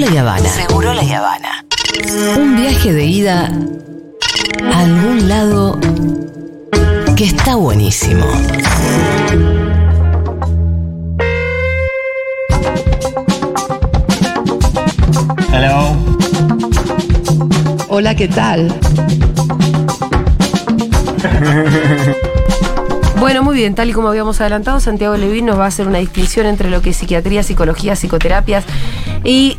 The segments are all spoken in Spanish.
La Habana. Seguro la Habana. Un viaje de ida a algún lado que está buenísimo. Hello. Hola, ¿qué tal? Bueno, muy bien, tal y como habíamos adelantado, Santiago Levín nos va a hacer una distinción entre lo que es psiquiatría, psicología, psicoterapias y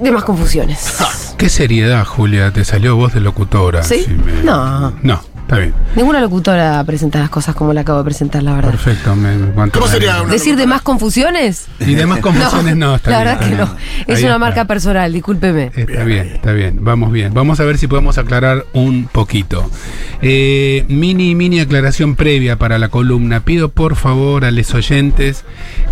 demás confusiones. Qué seriedad, Julia, te salió voz de locutora. ¿Sí? Si me- No. No, está bien. Ninguna locutora presenta las cosas como la acabo de presentar, la verdad. Perfecto. Me, me- ¿Cómo sería una ¿Decir demás confusiones? Y demás confusiones no, está la bien, verdad que no. Es Ahí una está. marca personal, discúlpeme. Está bien, está bien. Vamos bien. Vamos a ver si podemos aclarar un poquito. Eh, mini, mini aclaración previa para la columna. Pido por favor a los oyentes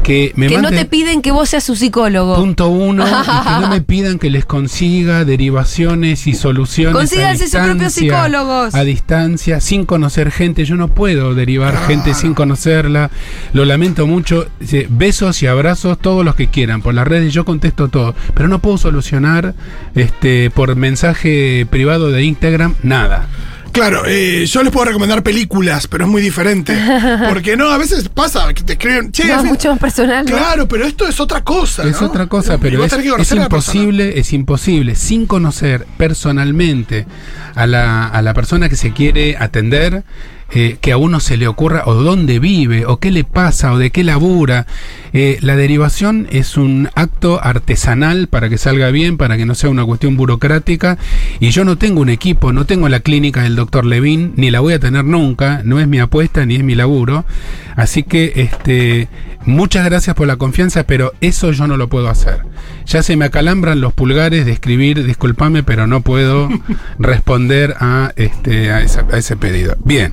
que me que no te piden que vos seas su psicólogo. Punto uno, y que no me pidan que les consiga derivaciones y soluciones. Consíganse sus propios psicólogos. A distancia, sin conocer gente. Yo no puedo derivar gente sin conocerla. Lo lamento mucho. Besos y abrazos, todos los que quieran. Por las redes yo contesto todo. Pero no puedo solucionar este por mensaje privado de Instagram nada. Claro, eh, yo les puedo recomendar películas, pero es muy diferente. Porque no, a veces pasa que te escriben, che, No, fin- mucho más personal. ¿no? Claro, pero esto es otra cosa. Es ¿no? otra cosa, Y pero es, es imposible, es imposible, sin conocer personalmente a la, a la persona que se quiere atender, eh, que a uno se le ocurra o dónde vive, o qué le pasa, o de qué labura. Eh, la derivación es un acto artesanal para que salga bien, para que no sea una cuestión burocrática, y yo no tengo un equipo, no tengo la clínica del doctor Levin, ni la voy a tener nunca, no es mi apuesta ni es mi laburo, así que este muchas gracias por la confianza, pero eso yo no lo puedo hacer. Ya se me acalambran los pulgares de escribir, discúlpame, pero no puedo responder a este a, esa- a ese pedido. Bien,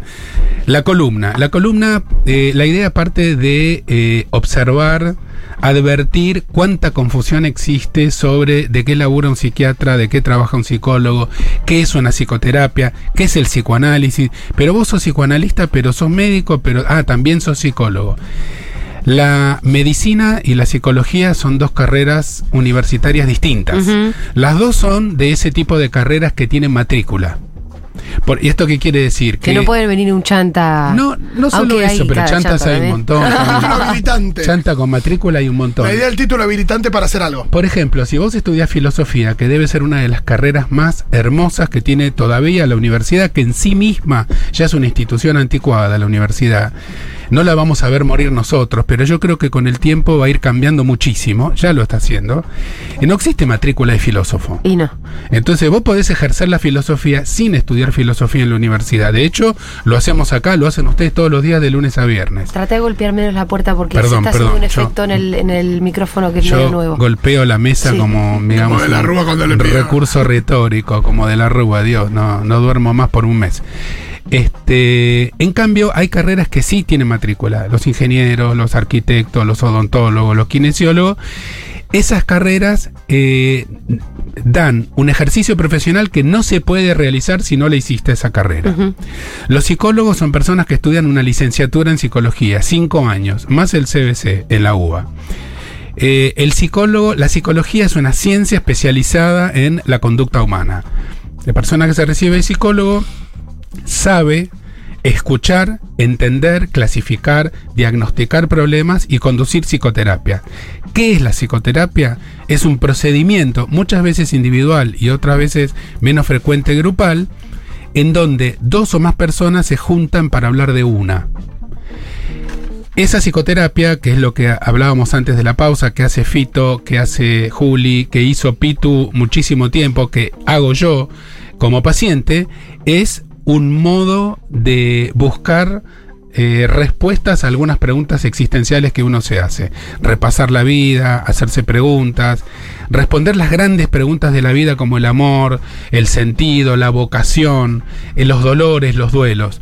la columna, la columna, eh, la idea parte de eh, observar advertir cuánta confusión existe sobre de qué labura un psiquiatra, de qué trabaja un psicólogo, qué es una psicoterapia, qué es el psicoanálisis. Pero vos sos psicoanalista, pero sos médico, pero ah, también sos psicólogo. La medicina y la psicología son dos carreras universitarias distintas. Las dos son de ese tipo de carreras que tienen matrícula. Por, ¿Y esto qué quiere decir? Que no pueden venir un chanta. No, no solo Aunque eso, hay pero chantas chanta hay un montón. Habilitante. Chanta con matrícula hay un montón. La idea del título habilitante para hacer algo. Por ejemplo, si vos estudias filosofía, que debe ser una de las carreras más hermosas que tiene todavía la universidad, que en sí misma ya es una institución anticuada, la universidad, no la vamos a ver morir nosotros, pero yo creo que con el tiempo va a ir cambiando muchísimo, ya lo está haciendo. Y no existe matrícula de filósofo. Y no. Entonces vos podés ejercer la filosofía sin estudiar filosofía en la universidad. De hecho, lo hacemos acá, lo hacen ustedes todos los días de lunes a viernes. Traté de golpear menos la puerta porque Perdón, se está haciendo un yo- efecto en, el, en el micrófono que es Yo medio nuevo. golpeo la mesa Sí. como, digamos, Como de la un Rúa cuando le recurso retórico, como de la Rúa, Dios, no, no duermo más por un mes. Este, en cambio, hay carreras que sí tienen matrícula, los ingenieros, los arquitectos, los odontólogos, los kinesiólogos. Esas carreras eh, dan un ejercicio profesional que no se puede realizar si no le hiciste esa carrera. Los psicólogos son personas que estudian una licenciatura en psicología, cinco años, más el CBC en la UBA. Eh, el psicólogo, la psicología es una ciencia especializada en la conducta humana. La persona que se recibe de psicólogo sabe escuchar, entender, clasificar, diagnosticar problemas y conducir psicoterapia. ¿Qué es la psicoterapia? Es un procedimiento, muchas veces individual y otras veces menos frecuente grupal, en donde dos o más personas se juntan para hablar de una. Esa psicoterapia, que es lo que hablábamos antes de la pausa, que hace Fito, que hace Juli, que hizo Pitu muchísimo tiempo, que hago yo como paciente, es un modo de buscar eh, respuestas a algunas preguntas existenciales que uno se hace. Repasar la vida, hacerse preguntas, responder las grandes preguntas de la vida como el amor, el sentido, la vocación, eh, los dolores, los duelos.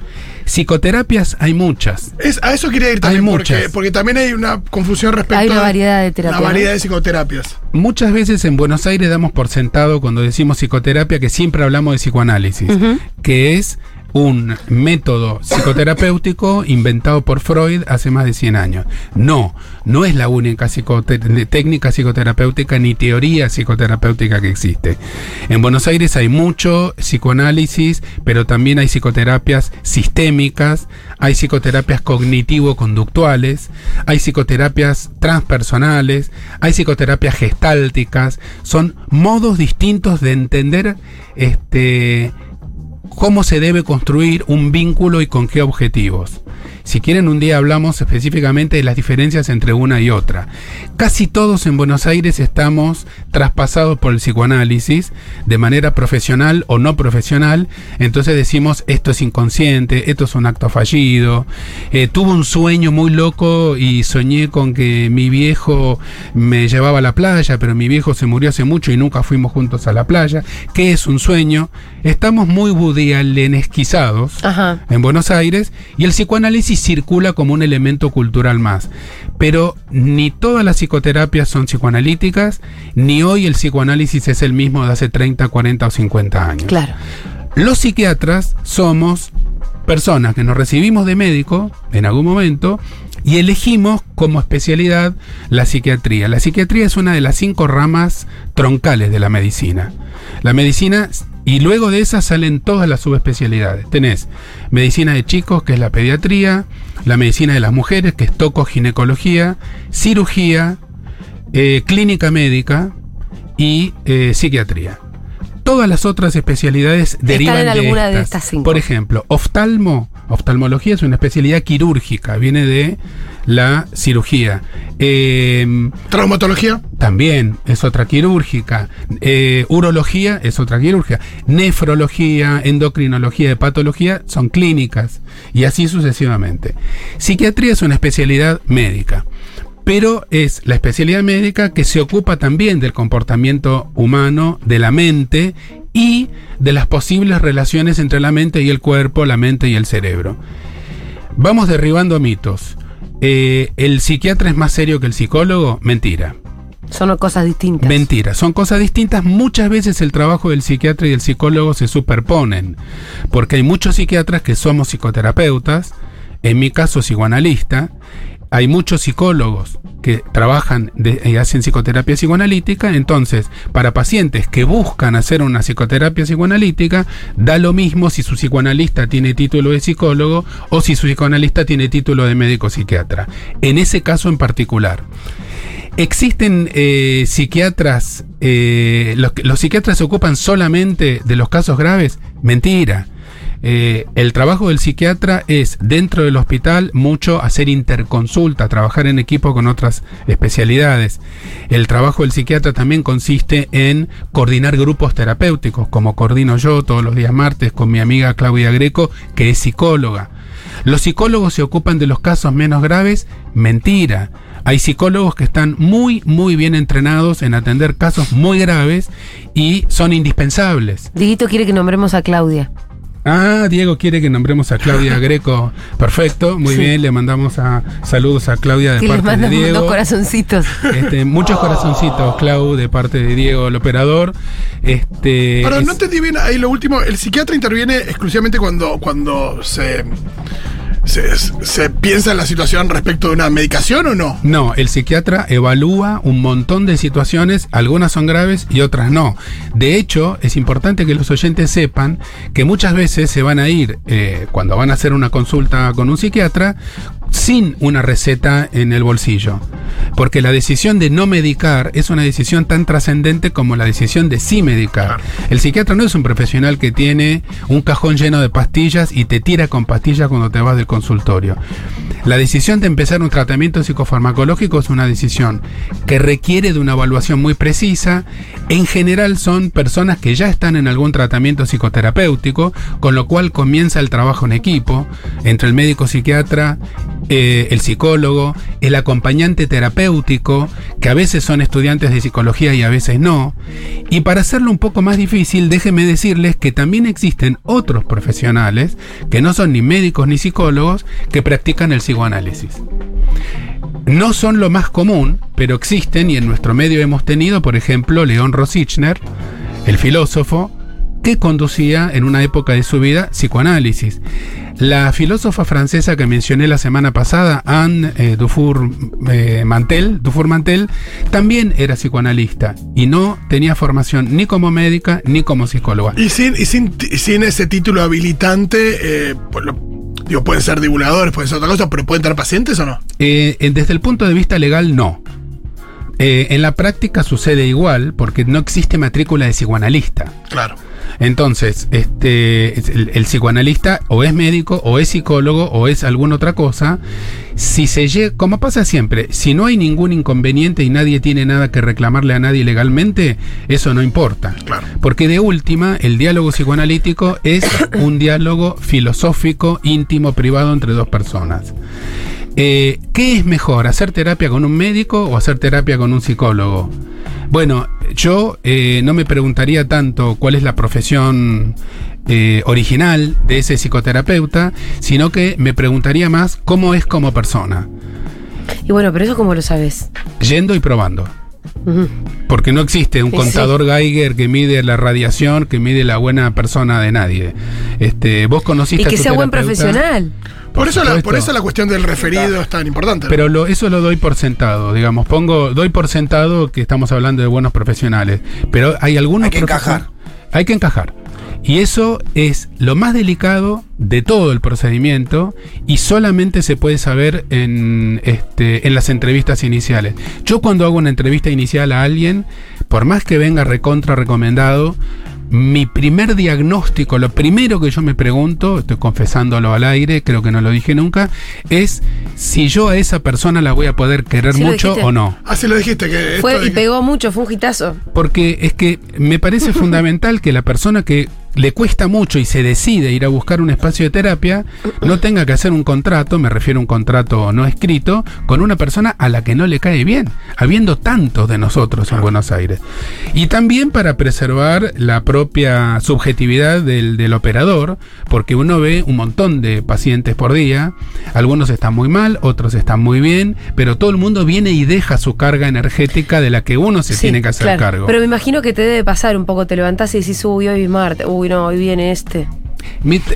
Psicoterapias hay muchas. Es, a eso quería ir también, Hay muchas. porque también hay una confusión respecto Hay una variedad de terapias, La variedad de psicoterapias. Muchas veces en Buenos Aires damos por sentado cuando decimos psicoterapia que siempre hablamos de psicoanálisis, que es un método psicoterapéutico inventado por Freud hace más de 100 años. No, no es la única técnica psicoterapéutica ni teoría psicoterapéutica que existe. En Buenos Aires hay mucho psicoanálisis, pero también hay psicoterapias sistémicas, hay psicoterapias cognitivo-conductuales, hay psicoterapias transpersonales, hay psicoterapias gestálticas, son modos distintos de entender este cómo se debe construir un vínculo y con qué objetivos. Si quieren, un día hablamos específicamente de las diferencias entre una y otra. Casi todos en Buenos Aires estamos traspasados por el psicoanálisis de manera profesional o no profesional. Entonces decimos, esto es inconsciente, esto es un acto fallido. Eh, tuve un sueño muy loco y soñé con que mi viejo me llevaba a la playa, pero mi viejo se murió hace mucho y nunca fuimos juntos a la playa. ¿Qué es un sueño? Estamos muy budialenesquizados Ajá. en Buenos Aires y el psicoanálisis circula como un elemento cultural más. Pero ni todas las psicoterapias son psicoanalíticas, ni hoy el psicoanálisis es el mismo de hace 30, 40 o 50 años. Claro. Los psiquiatras somos personas que nos recibimos de médico en algún momento y elegimos como especialidad la psiquiatría. La psiquiatría es una de las cinco ramas troncales de la medicina. La medicina, y luego de esa salen todas las subespecialidades. Tenés medicina de chicos, que es la pediatría, la medicina de las mujeres, que es tocoginecología, cirugía, eh, clínica médica y eh, psiquiatría. Todas las otras especialidades derivan en de alguna de estas. estas cinco. Por ejemplo, oftalmo, oftalmología es una especialidad quirúrgica, viene de la cirugía. Eh, Traumatología. también es otra quirúrgica. Eh, urología es otra quirúrgica. Nefrología, endocrinología, hepatología son clínicas. Y así sucesivamente. Psiquiatría es una especialidad médica. Pero es la especialidad médica que se ocupa también del comportamiento humano, de la mente y de las posibles relaciones entre la mente y el cuerpo, la mente y el cerebro. Vamos derribando mitos. Eh, ¿El psiquiatra es más serio que el psicólogo? Mentira. Son cosas distintas. Mentira, son cosas distintas. Muchas veces el trabajo del psiquiatra y el psicólogo se superponen, porque hay muchos psiquiatras que somos psicoterapeutas, en mi caso psicoanalista, hay muchos psicólogos que trabajan y hacen psicoterapia psicoanalítica, entonces para pacientes que buscan hacer una psicoterapia psicoanalítica, da lo mismo si su psicoanalista tiene título de psicólogo o si su psicoanalista tiene título de médico psiquiatra. En ese caso en particular. ¿Existen eh, psiquiatras, eh, los, los psiquiatras se ocupan solamente de los casos graves? Mentira. Eh, el trabajo del psiquiatra es dentro del hospital mucho hacer interconsulta, trabajar en equipo con otras especialidades. El trabajo del psiquiatra también consiste en coordinar grupos terapéuticos, como coordino yo todos los días martes con mi amiga Claudia Greco, que es psicóloga. ¿Los psicólogos se ocupan de los casos menos graves? Mentira. Hay psicólogos que están muy, muy bien entrenados en atender casos muy graves y son indispensables. Dieguito quiere que nombremos a Claudia. Ah, Diego quiere que nombremos a Claudia Greco. Perfecto, muy Sí. bien. Le mandamos a, saludos a Claudia de Que le parte de mandamos Diego. dos corazoncitos. Este, muchos corazoncitos, Clau, de parte de Diego, el operador. Este, Pero es- no entendí bien ahí lo último. El psiquiatra interviene exclusivamente cuando, cuando se, se, piensa en la situación respecto de una medicación o no. No, el psiquiatra evalúa un montón de situaciones, algunas son graves y otras no. De hecho, es importante que los oyentes sepan que muchas veces se van a ir, eh, cuando van a hacer una consulta con un psiquiatra, sin una receta en el bolsillo. Porque la decisión de no medicar es una decisión tan trascendente como la decisión de sí medicar. El psiquiatra no es un profesional que tiene un cajón lleno de pastillas y te tira con pastillas cuando te vas del consultorio. La decisión de empezar un tratamiento psicofarmacológico es una decisión que requiere de una evaluación muy precisa. En general son personas que ya están en algún tratamiento psicoterapéutico, con lo cual comienza el trabajo en equipo entre el médico psiquiatra, eh, el psicólogo, el acompañante terapéutico, que a veces son estudiantes de psicología y a veces no. Y para hacerlo un poco más difícil, déjenme decirles que también existen otros profesionales, que no son ni médicos ni psicólogos, que practican el psicoanálisis. No son lo más común, pero existen y en nuestro medio hemos tenido, por ejemplo, León Rosichner, el filósofo, que conducía en una época de su vida psicoanálisis. La filósofa francesa que mencioné la semana pasada, Anne eh, Dufour eh, Mantel, Dufour Mantel, también era psicoanalista y no tenía formación ni como médica ni como psicóloga. Y sin, y sin, sin ese título habilitante, eh, pues lo- digo, pueden ser divulgadores, pueden ser otra cosa, pero ¿pueden tener pacientes o no? Eh, eh, desde el punto de vista legal, no. Eh, en la práctica sucede igual porque no existe matrícula de psicoanalista. Claro. Entonces, este, es el, el psicoanalista o es médico, o es psicólogo, o es alguna otra cosa. Si se llega, como pasa siempre, si no hay ningún inconveniente y nadie tiene nada que reclamarle a nadie legalmente, eso no importa. Claro. Porque de última, el diálogo psicoanalítico es un diálogo filosófico, íntimo, privado entre dos personas. Eh, ¿Qué es mejor, hacer terapia con un médico o hacer terapia con un psicólogo? Bueno, yo eh, no me preguntaría tanto cuál es la profesión eh, original de ese psicoterapeuta, sino que me preguntaría más cómo es como persona, Y bueno, pero eso cómo lo sabes. yendo y probando. Porque no existe un Sí, contador Geiger que mide la radiación, que mide la buena persona de nadie. Este, vos conociste Y a que tu sea buen profesional. Por, eso la, por eso la cuestión del referido es tan importante. ¿no? Pero lo- eso lo doy por sentado, digamos, pongo, doy por sentado que estamos hablando de buenos profesionales, pero hay algunos Hay que encajar. Hay que encajar. Y eso es lo más delicado de todo el procedimiento y solamente se puede saber en, este, en las entrevistas iniciales. Yo cuando hago una entrevista inicial a alguien, por más que venga recontra recomendado, mi primer diagnóstico, lo primero que yo me pregunto, estoy confesándolo al aire, creo que no lo dije nunca, es si yo a esa persona la voy a poder querer Sí mucho o no. Así lo dijiste, que Fue, y pegó mucho, fue un hitazo. Porque es que me parece fundamental que la persona que le cuesta mucho y se decide ir a buscar un espacio de terapia no tenga que hacer un contrato, me refiero a un contrato no escrito, con una persona a la que no le cae bien, habiendo tantos de nosotros en Buenos Aires. Y también para preservar la propia subjetividad del, del operador, porque uno ve un montón de pacientes por día, algunos están muy mal, otros están muy bien, pero todo el mundo viene y deja su carga energética de la que uno se Sí, tiene que hacer claro. cargo. Pero me imagino que te debe pasar un poco, te levantás y decís, uy, hoy es uy, no, hoy viene este.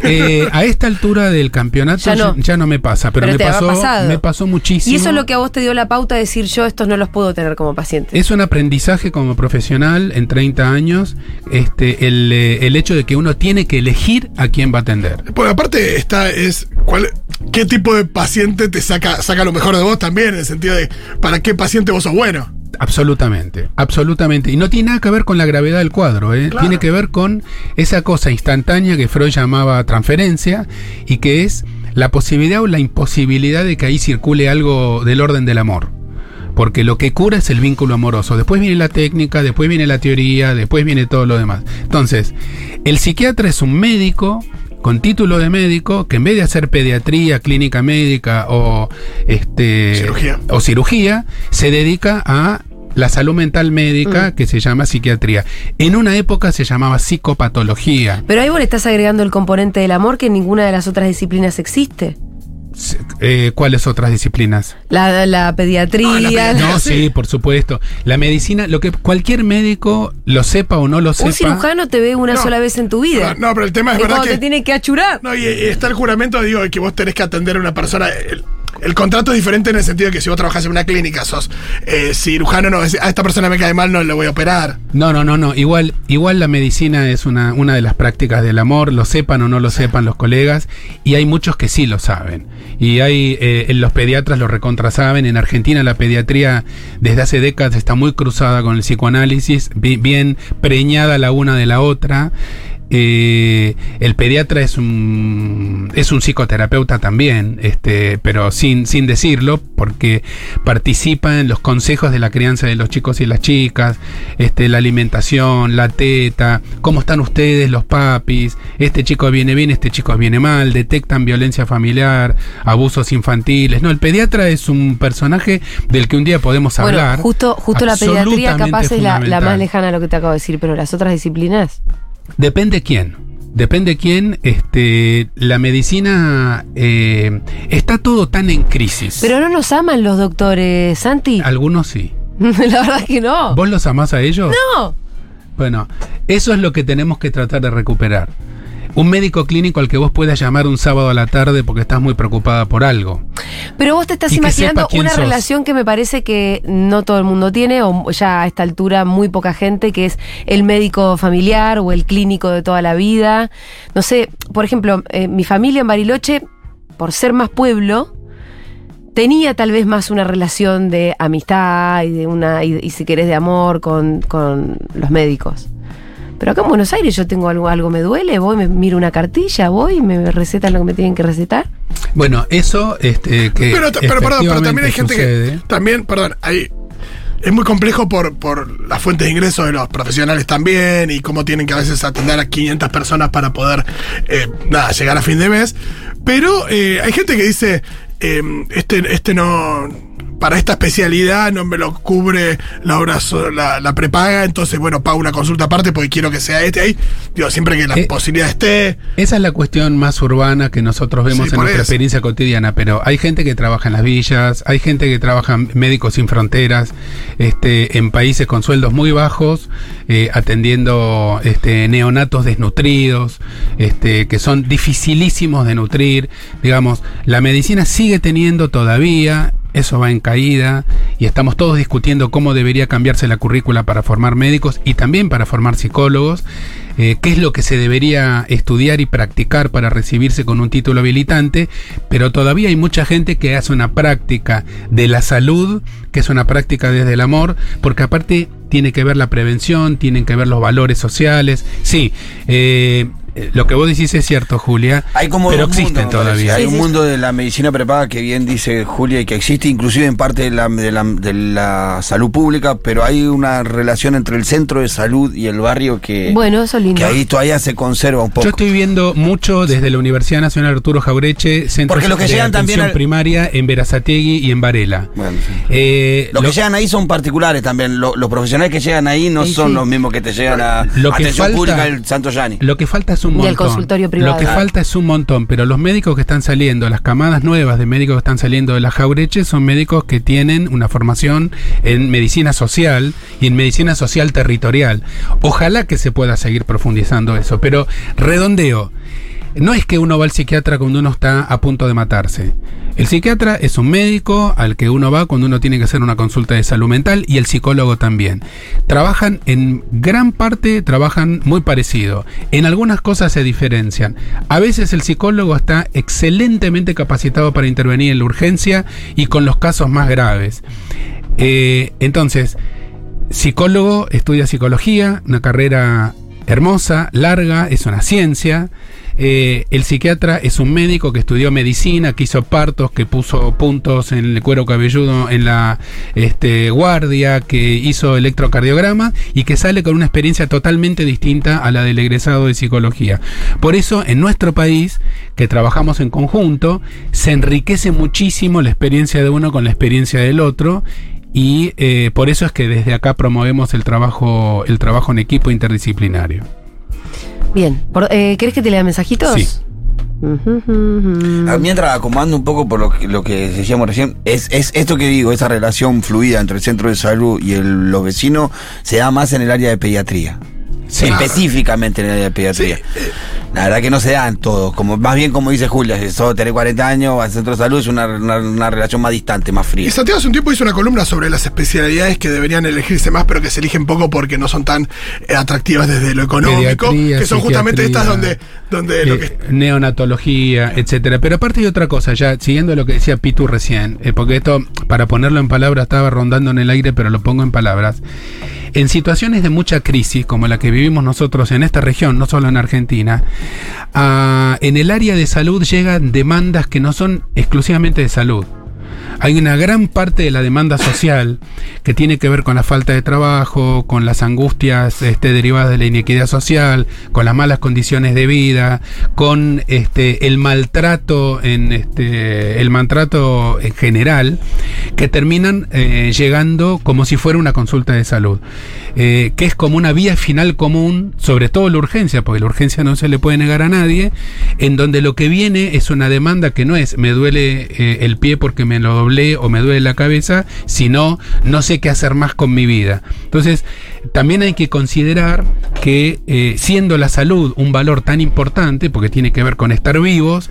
Eh, a esta altura del campeonato Ya ya no. no, me pasa, pero, Pero me, pasó, me pasó muchísimo. Y eso es lo que a vos te dio la pauta de decir, yo estos no los puedo tener como paciente. Es un aprendizaje como profesional en 30 años, este, el, eh, el hecho de que uno tiene que elegir a quién va a atender. Porque aparte está es cuál qué tipo de paciente te saca saca lo mejor de vos también en el sentido de para qué paciente vos sos bueno. Absolutamente, absolutamente. Y no tiene nada que ver con la gravedad del cuadro, ¿eh? Claro. tiene que ver con esa cosa instantánea que Freud llamaba transferencia y que es la posibilidad o la imposibilidad de que ahí circule algo del orden del amor. Porque lo que cura es el vínculo amoroso. Después viene la técnica, después viene la teoría, después viene todo lo demás. Entonces, el psiquiatra es un médico con título de médico que en vez de hacer pediatría, clínica médica o este Cirugía. o cirugía, se dedica a la salud mental médica que se llama psiquiatría. En una época se llamaba psicopatología. Pero ahí vos le estás agregando el componente del amor que en ninguna de las otras disciplinas existe. Eh, ¿Cuáles otras disciplinas? La, la pediatría. Ah, la. No, sí. por supuesto. La medicina, lo que cualquier médico lo sepa o no lo sepa. Un cirujano te ve una No. sola vez en tu vida. No, pero el tema es Y verdad cuando que te tiene que achurar. No, y, y está el juramento, digo, de que vos tenés que atender a una persona. El, el contrato es diferente en el sentido de que si vos trabajás en una clínica, sos eh, cirujano, no, a esta persona me cae mal, no le voy a operar. No, no, no, no. Igual, igual la medicina es una, una de las prácticas del amor, lo sepan o no lo sepan los colegas, y hay muchos que sí lo saben. Y hay, eh, los pediatras lo recontra saben. En Argentina la pediatría desde hace décadas está muy cruzada con el psicoanálisis, bi- bien preñada la una de la otra. Eh, el pediatra es un es un psicoterapeuta también, este, pero sin, sin decirlo, porque participa en los consejos de la crianza de los chicos y las chicas, este, la alimentación, la teta, cómo están ustedes, los papis, este chico viene bien, este chico viene mal, detectan violencia familiar, abusos infantiles. No, el pediatra es un personaje del que un día podemos Bueno, hablar. justo, justo la pediatría capaz es la, la más lejana a lo que te acabo de decir, pero las otras disciplinas. Depende quién. Depende quién. Este, la medicina eh, está todo tan en crisis. Pero no nos aman los doctores, Santi. Algunos sí. la verdad que no. ¿Vos los amás a ellos? No. Bueno, Eso es lo que tenemos que tratar de recuperar. Un médico clínico al que vos puedas llamar un sábado a la tarde porque estás muy preocupada por algo. Pero vos te estás Y imaginando una sos. relación que me parece que no todo el mundo tiene, o ya a esta altura muy poca gente, que es el médico familiar o el clínico de toda la vida. No sé, por ejemplo, eh, mi familia en Bariloche, por ser más pueblo, tenía tal vez más una relación de amistad y de una, y, y si querés de amor con, con los médicos. Pero acá en Buenos Aires yo tengo algo, algo me duele, voy, me miro una cartilla, voy, me recetan lo que me tienen que recetar. Bueno, eso este, que Pero, pero perdón, pero también hay gente sucede. que. También, perdón, hay. Es muy complejo por, por las fuentes de ingresos de los profesionales también y cómo tienen que a veces atender a 500 personas para poder eh, nada, llegar a fin de mes. Pero eh, hay gente que dice, eh, este, este no, para esta especialidad no me lo cubre la obra, la, la prepaga, entonces bueno, pago una consulta aparte porque quiero que sea este ahí. Digo, siempre que la Eh, posibilidad esté. Esa es la cuestión más urbana que nosotros vemos Sí, en nuestra eso. experiencia cotidiana, pero hay gente que trabaja en las villas, hay gente que trabaja en Médicos Sin Fronteras, este, en países con sueldos muy bajos, eh, atendiendo este, neonatos desnutridos, este, que son dificilísimos de nutrir. Digamos, la medicina sigue teniendo todavía eso va en caída y estamos todos discutiendo cómo debería cambiarse la currícula para formar médicos y también para formar psicólogos, eh, qué es lo que se debería estudiar y practicar para recibirse con un título habilitante, pero todavía hay mucha gente que hace una práctica de la salud, que es una práctica desde el amor, porque aparte tiene que ver la prevención, tienen que ver los valores sociales. Sí, eh, lo que vos decís es cierto, Julia, Hay como pero dos existen todavía. Hay Sí, un sí. mundo de la medicina prepaga que bien dice Julia y que existe inclusive en parte de la, de, la, de la salud pública, pero hay una relación entre el centro de salud y el barrio que, Bueno, eso es lindo. que ahí todavía se conserva un poco. Yo estoy viendo mucho desde la Universidad Nacional Arturo Jaureche, centros Porque los que de llegan atención también al- primaria en Verazategui y en Varela. Bueno, sí. Eh, Los lo- que llegan ahí son particulares también. Lo- los profesionales que llegan ahí no Sí, son sí. los mismos que te llegan a Lo que atención falta- pública del Santo Yani. Lo que falta es un montón. consultorio privado. Lo que falta es un montón, pero los médicos que están saliendo, las camadas nuevas de médicos que están saliendo de la Jaureche son médicos que tienen una formación en medicina social y en medicina social territorial. Ojalá que se pueda seguir profundizando eso, pero redondeo. No es que uno va al psiquiatra cuando uno está a punto de matarse. El psiquiatra es un médico al que uno va cuando uno tiene que hacer una consulta de salud mental y el psicólogo también. Trabajan en gran parte, trabajan muy parecido. En algunas cosas se diferencian. A veces el psicólogo está excelentemente capacitado para intervenir en la urgencia y con los casos más graves. Eh, entonces, psicólogo estudia psicología, una carrera hermosa, larga, es una ciencia. Eh, el psiquiatra es un médico que estudió medicina, que hizo partos, que puso puntos en el cuero cabelludo en la este, guardia, que hizo electrocardiograma y que sale con una experiencia totalmente distinta a la del egresado de psicología. Por eso, en nuestro país, que trabajamos en conjunto, se enriquece muchísimo la experiencia de uno con la experiencia del otro y eh, por eso es que desde acá promovemos el trabajo, el trabajo en equipo interdisciplinario. Bien. Por- eh, ¿Querés que te lea mensajitos? Sí. Ah, Mientras acomodando un poco por lo que, lo que decíamos recién, es, es esto que digo, esa relación fluida entre el centro de salud y el- los vecinos, se da más en el área de pediatría. Sí. Específicamente en el área de pediatría. La verdad que no se dan todos, como, más bien como dice Julia, si sos tenés 40 años, al centro de salud es una, una- una relación más distante, más fría. Y Santiago hace un tiempo hizo una columna sobre las especialidades que deberían elegirse más, pero que se eligen poco porque no son tan eh, atractivas desde lo económico. Pediatría, que son justamente estas donde, donde lo eh, que. neonatología, etcétera. Pero aparte hay otra cosa, ya siguiendo lo que decía Pitu recién, eh, porque esto, para ponerlo en palabras, estaba rondando en el aire, pero lo pongo en palabras. En situaciones de mucha crisis, como la que vivimos nosotros en esta región, no solo en Argentina, ah, en el área de salud llegan demandas que no son exclusivamente de salud. Hay una gran parte de la demanda social que tiene que ver con la falta de trabajo, con las angustias este, derivadas de la inequidad social, con las malas condiciones de vida, con este, el maltrato en este, el maltrato en general, que terminan eh, llegando como si fuera una consulta de salud, eh, que es como una vía final común, sobre todo la urgencia, porque la urgencia no se le puede negar a nadie, en donde lo que viene es una demanda que no es me duele eh, el pie porque me lo doblé o me duele la cabeza, sino no sé qué hacer más con mi vida. Entonces, también hay que considerar que eh, siendo la salud un valor tan importante, porque tiene que ver con estar vivos,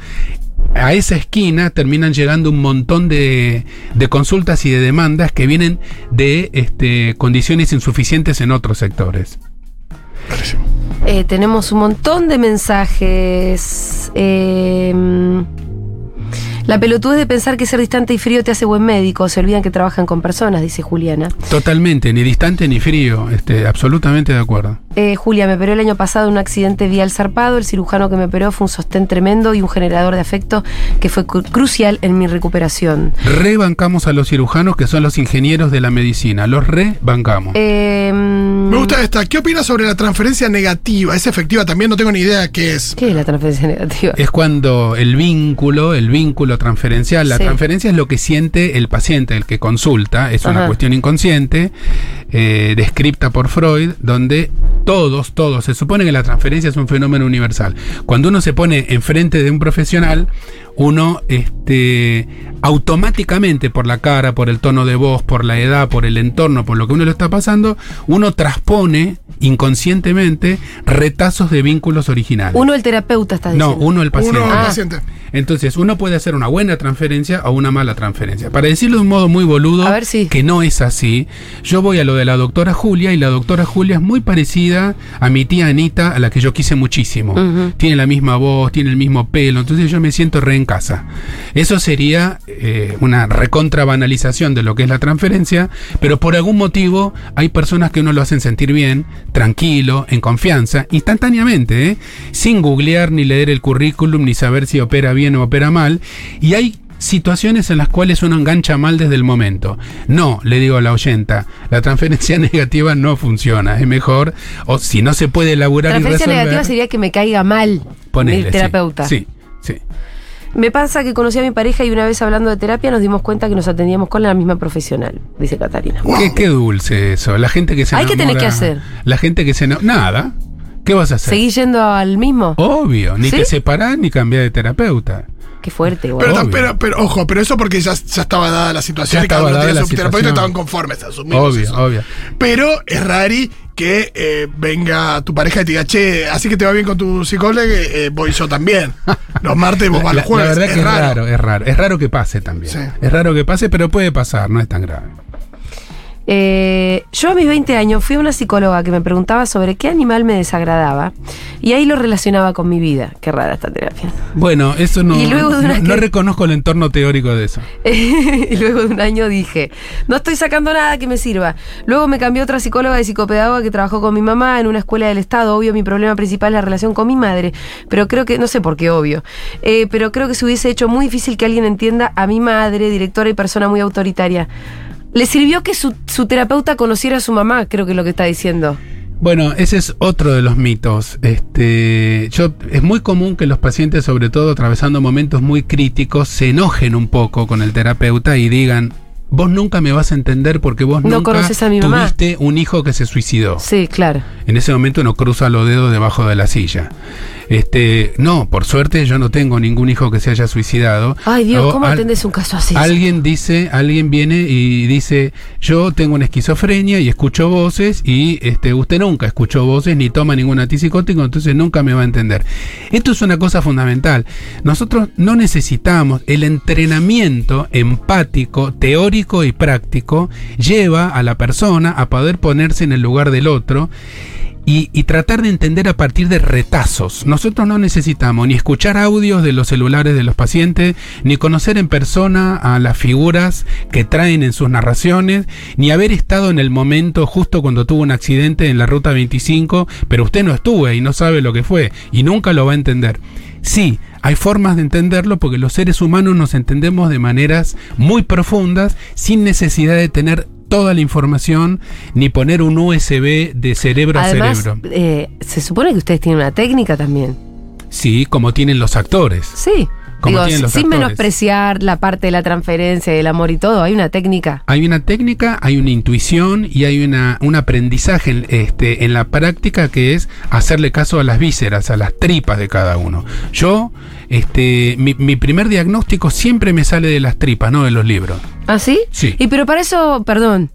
a esa esquina terminan llegando un montón de, de consultas y de demandas que vienen de este, condiciones insuficientes en otros sectores. Eh, tenemos un montón de mensajes. Eh, la pelotudez de pensar que ser distante y frío te hace buen médico. Se olvidan que trabajan con personas, dice Juliana. Totalmente, ni distante ni frío, este, absolutamente de acuerdo. Eh, Julia, me operó el año pasado en un accidente vial zarpado. El cirujano que me operó fue un sostén tremendo y un generador de afecto que fue cru- crucial en mi recuperación. Rebancamos a los cirujanos que son los ingenieros de la medicina, los rebancamos. Eh, Me gusta esta. ¿Qué opinas sobre la transferencia negativa? ¿Es efectiva también? No tengo ni idea qué es. ¿Qué es la transferencia negativa? Es cuando el vínculo, el vínculo transferencial, la Sí. transferencia es lo que siente el paciente, el que consulta, es una cuestión inconsciente, eh, descripta por Freud, donde todos, todos, se supone que la transferencia es un fenómeno universal. Cuando uno se pone enfrente de un profesional, uno este, automáticamente por la cara, por el tono de voz, por la edad, por el entorno, por lo que uno le está pasando, uno transpone inconscientemente retazos de vínculos originales. Uno el terapeuta está no, diciendo. uno el paciente. Uno, el Ah. paciente. Entonces, uno puede hacer una buena transferencia o una mala transferencia. Para decirlo de un modo muy boludo, ver que no es así, yo voy a lo de la doctora Julia y la doctora Julia es muy parecida a mi tía Anita, a la que yo quise muchísimo. Tiene la misma voz, tiene el mismo pelo, entonces yo me siento re en casa. Eso sería eh, una recontrabanalización de lo que es la transferencia, pero por algún motivo hay personas que uno lo hacen sentir bien, tranquilo, en confianza, instantáneamente, ¿eh? sin googlear ni leer el currículum ni saber si opera bien o opera mal. Y hay situaciones en las cuales uno engancha mal desde el momento. No, le digo a la oyenta, la transferencia negativa no funciona. Es mejor, o si no se puede elaborar y Transferencia resolver, negativa sería que me caiga mal ponele, el sí. terapeuta. Sí, sí. Me pasa que conocí a mi pareja y una vez hablando de terapia nos dimos cuenta que nos atendíamos con la misma profesional, dice Catarina. Wow. Qué, qué dulce eso. La gente que se Ay, ¿qué tenés enamora- que hacer? La gente que se Nada. ¿Qué vas a hacer? ¿Seguís yendo al mismo? Obvio, ni ¿Sí? te separás ni cambiar de terapeuta. Qué fuerte, igual. Pero, pero, pero, ojo, pero eso porque ya, ya estaba dada la situación Ya cada estaba uno dada tenía la su terapeuta situación. estaban conformes, asumimos Obvio, eso. obvio. Pero es rari que eh, venga tu pareja y te diga, che, así que te va bien con tu psicólogo, eh, voy yo también. Los martes vos vas los jueves. la verdad es que raro. es raro, es raro. Es raro que pase también. Sí. Es raro que pase, pero puede pasar, no es tan grave. Eh, yo a mis 20 años fui a una psicóloga que me preguntaba sobre qué animal me desagradaba y ahí lo relacionaba con mi vida. Qué rara esta terapia. Bueno, eso no, Y luego de no, una no que- reconozco el entorno teórico de eso. y luego de un año dije, no estoy sacando nada que me sirva. Luego me cambió otra psicóloga de psicopedagoga que trabajó con mi mamá en una escuela del Estado. Obvio, mi problema principal es la relación con mi madre. Pero creo que, no sé por qué obvio, Eh, pero creo que se hubiese hecho muy difícil que alguien entienda a mi madre, directora y persona muy autoritaria. Le sirvió que su, su terapeuta conociera a su mamá, creo que es lo que está diciendo. Bueno, ese es otro de los mitos. Este, yo, es muy común que los pacientes, sobre todo atravesando momentos muy críticos, se enojen un poco con el terapeuta y digan, vos nunca me vas a entender porque vos No nunca conoces a mi mamá". tuviste un hijo que se suicidó. Sí, claro. En ese momento uno cruza los dedos debajo de la silla. Este, no, por suerte yo no tengo ningún hijo que se haya suicidado. Ay Dios, O ¿cómo atendés un caso así? Alguien dice, alguien viene y dice, yo tengo una esquizofrenia y escucho voces y este, usted nunca escuchó voces ni toma ningún antipsicótico, entonces nunca me va a entender. Esto es una cosa fundamental. Nosotros no necesitamos el entrenamiento empático, teórico y práctico lleva a la persona a poder ponerse en el lugar del otro y, y tratar de entender a partir de retazos. Nosotros no necesitamos ni escuchar audios de los celulares de los pacientes, ni conocer en persona a las figuras que traen en sus narraciones, ni haber estado en el momento justo cuando tuvo un accidente en la ruta 25, pero usted no estuvo y no sabe lo que fue y nunca lo va a entender. Sí, hay formas de entenderlo porque los seres humanos nos entendemos de maneras muy profundas sin necesidad de tener toda la información ni poner un USB de cerebro Además, a cerebro. eh, se supone que ustedes tienen una técnica también. Sí, como tienen los actores. Sí. Como Digo, tienen los sin actores. menospreciar la parte de la transferencia, del amor y todo, hay una técnica. Hay una técnica, hay una intuición y hay una, un aprendizaje en, este, en la práctica que es hacerle caso a las vísceras, a las tripas de cada uno. Yo este, mi, mi primer diagnóstico siempre me sale de las tripas, no de los libros. ¿Ah, sí? Sí. Y pero para eso, perdón,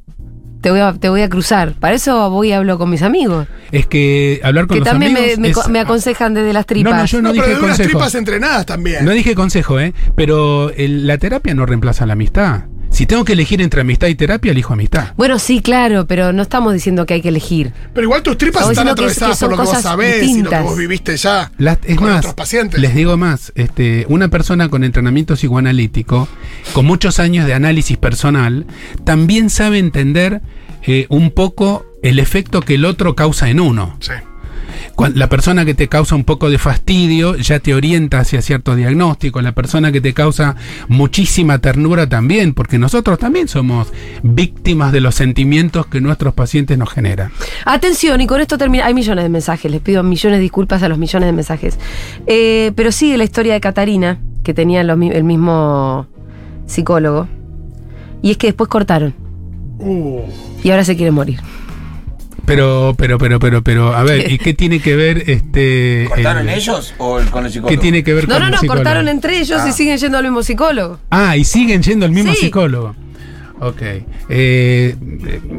te voy a, te voy a cruzar. Para eso voy y hablo con mis amigos. Es que hablar con que los también me, amigos me es- co- me aconsejan desde las tripas. No, no, yo no, No, pero dije de unas consejo. tripas entrenadas también. No dije consejo, ¿eh? Pero el- la terapia no reemplaza la amistad. Si tengo que elegir entre amistad y terapia, elijo amistad. Bueno, sí, claro, pero no estamos diciendo que hay que elegir. Pero igual tus tripas Estamos están que atravesadas que son por lo que vos cosas sabés y lo que distintas. vos viviste ya. Las- es con más, otros pacientes. les digo más, este, una persona con entrenamiento psicoanalítico, con muchos años de análisis personal, también sabe entender eh, un poco el efecto que el otro causa en uno. Sí. La persona que te causa un poco de fastidio ya te orienta hacia cierto diagnóstico. La persona que te causa muchísima ternura también, porque nosotros también somos víctimas de los sentimientos que nuestros pacientes nos generan. Atención, y con esto termina. Hay millones de mensajes, les pido millones de disculpas a los millones de mensajes. Eh, pero sigue la historia de Catarina, que tenía los el mismo psicólogo. Y es que después cortaron. Uh, Y ahora se quiere morir. Pero, pero, pero, pero, pero, a ver, ¿y qué tiene que ver este? ¿Cortaron el- ellos o el- con el psicólogo? ¿Qué tiene que ver No, con no, no, psicólogo? cortaron entre ellos y Ah. siguen yendo al mismo psicólogo. Ah, y siguen yendo al mismo Sí. psicólogo. Ok. Eh,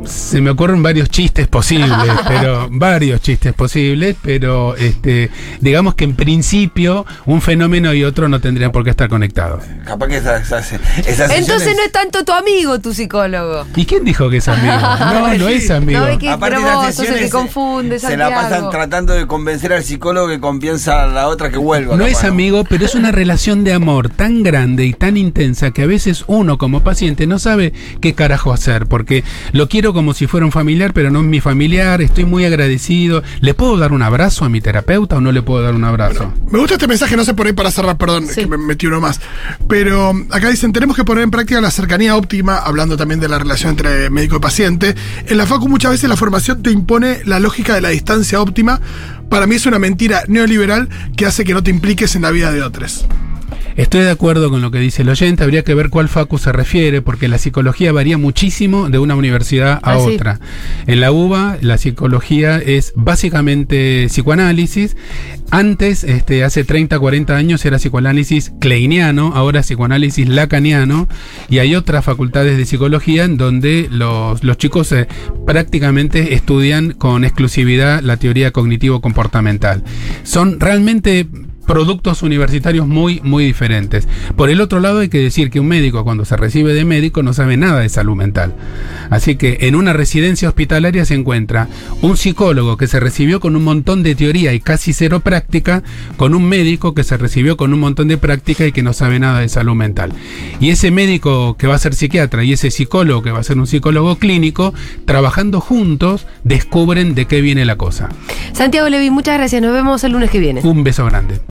se me ocurren varios chistes posibles, pero varios chistes posibles, pero este, digamos que en principio un fenómeno y otro no tendrían por qué estar conectados. Capaz que esas, esas, esas Entonces sesiones- no es tanto tu amigo, tu psicólogo. ¿Y quién dijo que es amigo? No, no es amigo. No, es que- Aparte pero las vos sos el que se- confunde, Se la pasan tratando de convencer al psicólogo que confianza a la otra que vuelva. No capaz, es amigo, pero es una relación de amor tan grande y tan intensa que a veces uno como paciente no sabe qué carajo hacer, porque lo quiero como si fuera un familiar, pero no es mi familiar, estoy muy agradecido. ¿Le puedo dar un abrazo a mi terapeuta o no le puedo dar un abrazo? me gusta este mensaje, no sé por ahí para cerrar, perdón, Sí. que me metí uno más. Pero um, acá dicen, tenemos que poner en práctica la cercanía óptima, hablando también de la relación entre médico y paciente. En la facu muchas veces la formación te impone la lógica de la distancia óptima. Para mí es una mentira neoliberal que hace que no te impliques en la vida de otros. Estoy de acuerdo con lo que dice el oyente, habría que ver cuál facu se refiere, porque la psicología varía muchísimo de una universidad a Ah, sí. otra. En la UBA la psicología es básicamente psicoanálisis. Antes, este, hace 30, 40 años era psicoanálisis kleiniano, ahora psicoanálisis lacaniano, y hay otras facultades de psicología en donde los, los chicos eh, prácticamente estudian con exclusividad la teoría cognitivo-comportamental. Son realmente productos universitarios muy, muy diferentes. Por el otro lado, hay que decir que un médico cuando se recibe de médico no sabe nada de salud mental. Así que en una residencia hospitalaria se encuentra un psicólogo que se recibió con un montón de teoría y casi cero práctica, con un médico que se recibió con un montón de práctica y que no sabe nada de salud mental. Y ese médico que va a ser psiquiatra y ese psicólogo que va a ser un psicólogo clínico, trabajando juntos, descubren de qué viene la cosa. Santiago Levi, muchas gracias. Nos vemos el lunes que viene. Un beso grande.